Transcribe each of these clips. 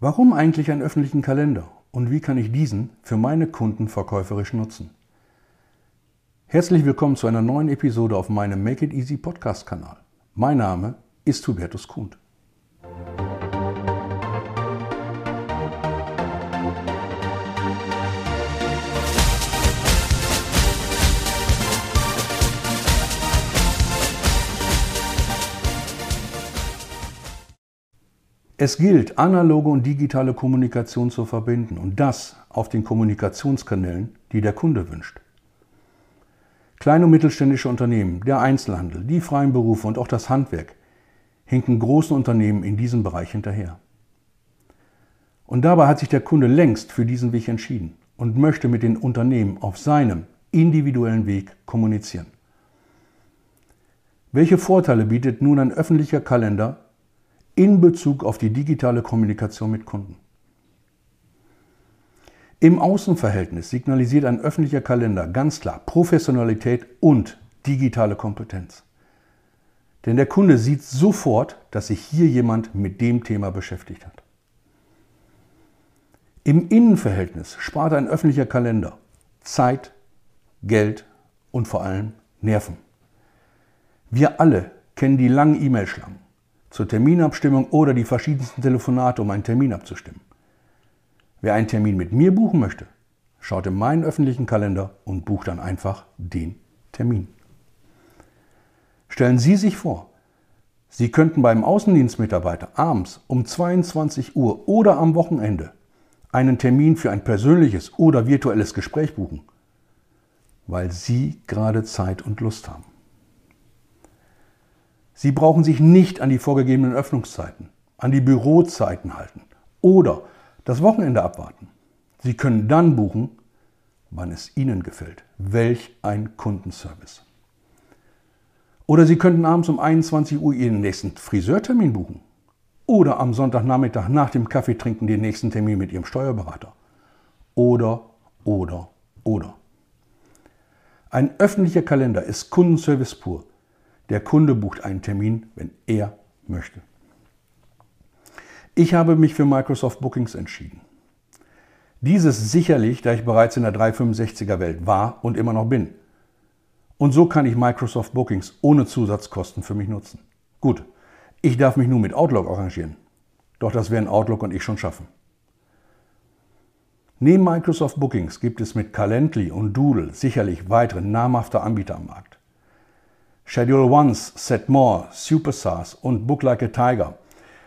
Warum eigentlich einen öffentlichen Kalender und wie kann ich diesen für meine Kunden verkäuferisch nutzen? Herzlich willkommen zu einer neuen Episode auf meinem Make It Easy Podcast Kanal. Mein Name ist Hubertus Kuhn. Es gilt, analoge und digitale Kommunikation zu verbinden und das auf den Kommunikationskanälen, die der Kunde wünscht. Kleine und mittelständische Unternehmen, der Einzelhandel, die freien Berufe und auch das Handwerk hinken großen Unternehmen in diesem Bereich hinterher. Und dabei hat sich der Kunde längst für diesen Weg entschieden und möchte mit den Unternehmen auf seinem individuellen Weg kommunizieren. Welche Vorteile bietet nun ein öffentlicher Kalender in Bezug auf die digitale Kommunikation mit Kunden. Im Außenverhältnis signalisiert ein öffentlicher Kalender ganz klar Professionalität und digitale Kompetenz. Denn der Kunde sieht sofort, dass sich hier jemand mit dem Thema beschäftigt hat. Im Innenverhältnis spart ein öffentlicher Kalender Zeit, Geld und vor allem Nerven. Wir alle kennen die langen E-Mail-Schlangen zur Terminabstimmung oder die verschiedensten Telefonate, um einen Termin abzustimmen. Wer einen Termin mit mir buchen möchte, schaut in meinen öffentlichen Kalender und bucht dann einfach den Termin. Stellen Sie sich vor, Sie könnten beim Außendienstmitarbeiter abends um 22 Uhr oder am Wochenende einen Termin für ein persönliches oder virtuelles Gespräch buchen, weil Sie gerade Zeit und Lust haben. Sie brauchen sich nicht an die vorgegebenen Öffnungszeiten, an die Bürozeiten halten oder das Wochenende abwarten. Sie können dann buchen, wann es Ihnen gefällt. Welch ein Kundenservice. Oder Sie könnten abends um 21 Uhr Ihren nächsten Friseurtermin buchen. Oder am Sonntagnachmittag nach dem Kaffeetrinken den nächsten Termin mit Ihrem Steuerberater. Oder, oder, oder. Ein öffentlicher Kalender ist Kundenservice pur. Der Kunde bucht einen Termin, wenn er möchte. Ich habe mich für Microsoft Bookings entschieden. Dieses sicherlich, da ich bereits in der 365er Welt war und immer noch bin. Und so kann ich Microsoft Bookings ohne Zusatzkosten für mich nutzen. Gut, ich darf mich nun mit Outlook arrangieren. Doch das werden Outlook und ich schon schaffen. Neben Microsoft Bookings gibt es mit Calendly und Doodle sicherlich weitere namhafte Anbieter am Markt. Schedule Once, Set More, SuperSARS und Book Like a Tiger.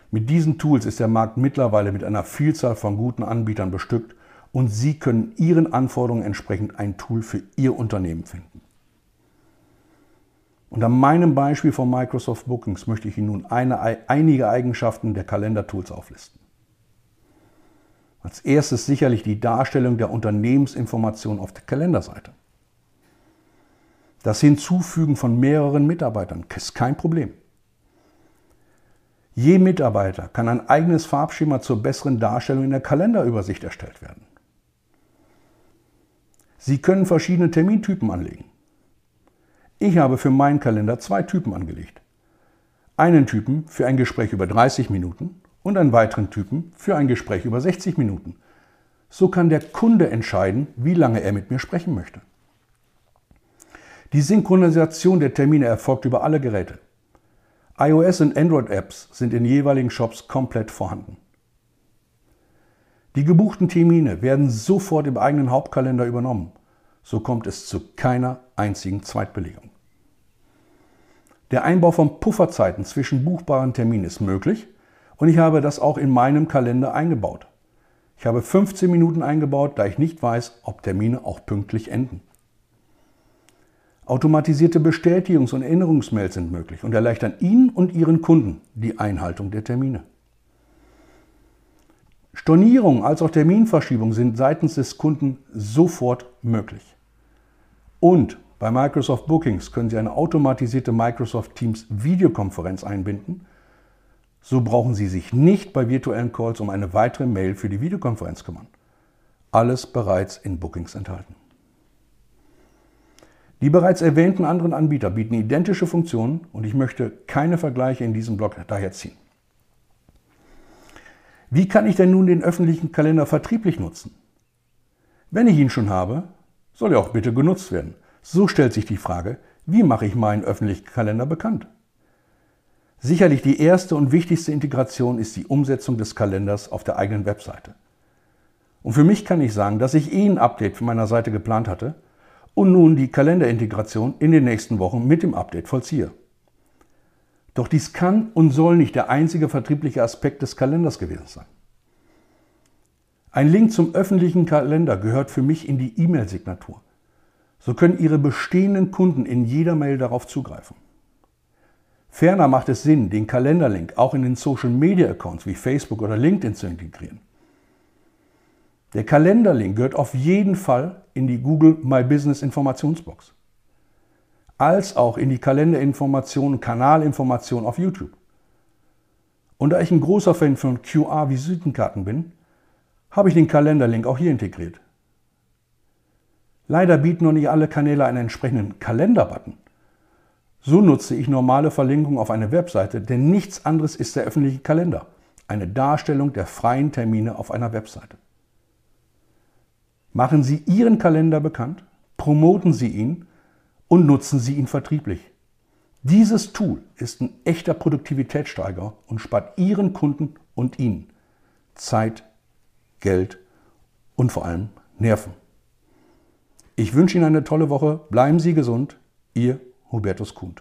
Mit diesen Tools ist der Markt mittlerweile mit einer Vielzahl von guten Anbietern bestückt und Sie können Ihren Anforderungen entsprechend ein Tool für Ihr Unternehmen finden. Und an meinem Beispiel von Microsoft Bookings möchte ich Ihnen nun eine, einige Eigenschaften der Kalendertools auflisten. Als erstes sicherlich die Darstellung der Unternehmensinformation auf der Kalenderseite. Das Hinzufügen von mehreren Mitarbeitern ist kein Problem. Je Mitarbeiter kann ein eigenes Farbschema zur besseren Darstellung in der Kalenderübersicht erstellt werden. Sie können verschiedene Termintypen anlegen. Ich habe für meinen Kalender zwei Typen angelegt. Einen Typen für ein Gespräch über 30 Minuten und einen weiteren Typen für ein Gespräch über 60 Minuten. So kann der Kunde entscheiden, wie lange er mit mir sprechen möchte. Die Synchronisation der Termine erfolgt über alle Geräte. iOS und Android-Apps sind in jeweiligen Shops komplett vorhanden. Die gebuchten Termine werden sofort im eigenen Hauptkalender übernommen. So kommt es zu keiner einzigen Zweitbelegung. Der Einbau von Pufferzeiten zwischen buchbaren Terminen ist möglich und ich habe das auch in meinem Kalender eingebaut. Ich habe 15 Minuten eingebaut, da ich nicht weiß, ob Termine auch pünktlich enden. Automatisierte Bestätigungs- und Erinnerungsmails sind möglich und erleichtern Ihnen und Ihren Kunden die Einhaltung der Termine. Stornierung als auch Terminverschiebung sind seitens des Kunden sofort möglich. Und bei Microsoft Bookings können Sie eine automatisierte Microsoft Teams Videokonferenz einbinden. So brauchen Sie sich nicht bei virtuellen Calls um eine weitere Mail für die Videokonferenz kümmern. Alles bereits in Bookings enthalten. Die bereits erwähnten anderen Anbieter bieten identische Funktionen und ich möchte keine Vergleiche in diesem Blog daher ziehen. Wie kann ich denn nun den öffentlichen Kalender vertrieblich nutzen? Wenn ich ihn schon habe, soll er auch bitte genutzt werden. So stellt sich die Frage, wie mache ich meinen öffentlichen Kalender bekannt? Sicherlich die erste und wichtigste Integration ist die Umsetzung des Kalenders auf der eigenen Webseite. Und für mich kann ich sagen, dass ich eh ein Update für meiner Seite geplant hatte und nun die Kalenderintegration in den nächsten Wochen mit dem Update vollziehe. Doch dies kann und soll nicht der einzige vertriebliche Aspekt des Kalenders gewesen sein. Ein Link zum öffentlichen Kalender gehört für mich in die E-Mail-Signatur. So können Ihre bestehenden Kunden in jeder Mail darauf zugreifen. Ferner macht es Sinn, den Kalenderlink auch in den Social-Media-Accounts wie Facebook oder LinkedIn zu integrieren. Der Kalenderlink gehört auf jeden Fall in die Google My Business Informationsbox als auch in die Kalenderinformationen, Kanalinformationen auf YouTube. Und da ich ein großer Fan von QR-Visitenkarten bin, habe ich den Kalenderlink auch hier integriert. Leider bieten noch nicht alle Kanäle einen entsprechenden Kalenderbutton. So nutze ich normale Verlinkungen auf eine Webseite, denn nichts anderes ist der öffentliche Kalender, eine Darstellung der freien Termine auf einer Webseite. Machen Sie Ihren Kalender bekannt, promoten Sie ihn und nutzen Sie ihn vertrieblich. Dieses Tool ist ein echter Produktivitätssteiger und spart Ihren Kunden und Ihnen Zeit, Geld und vor allem Nerven. Ich wünsche Ihnen eine tolle Woche. Bleiben Sie gesund. Ihr Hubertus Kuhn.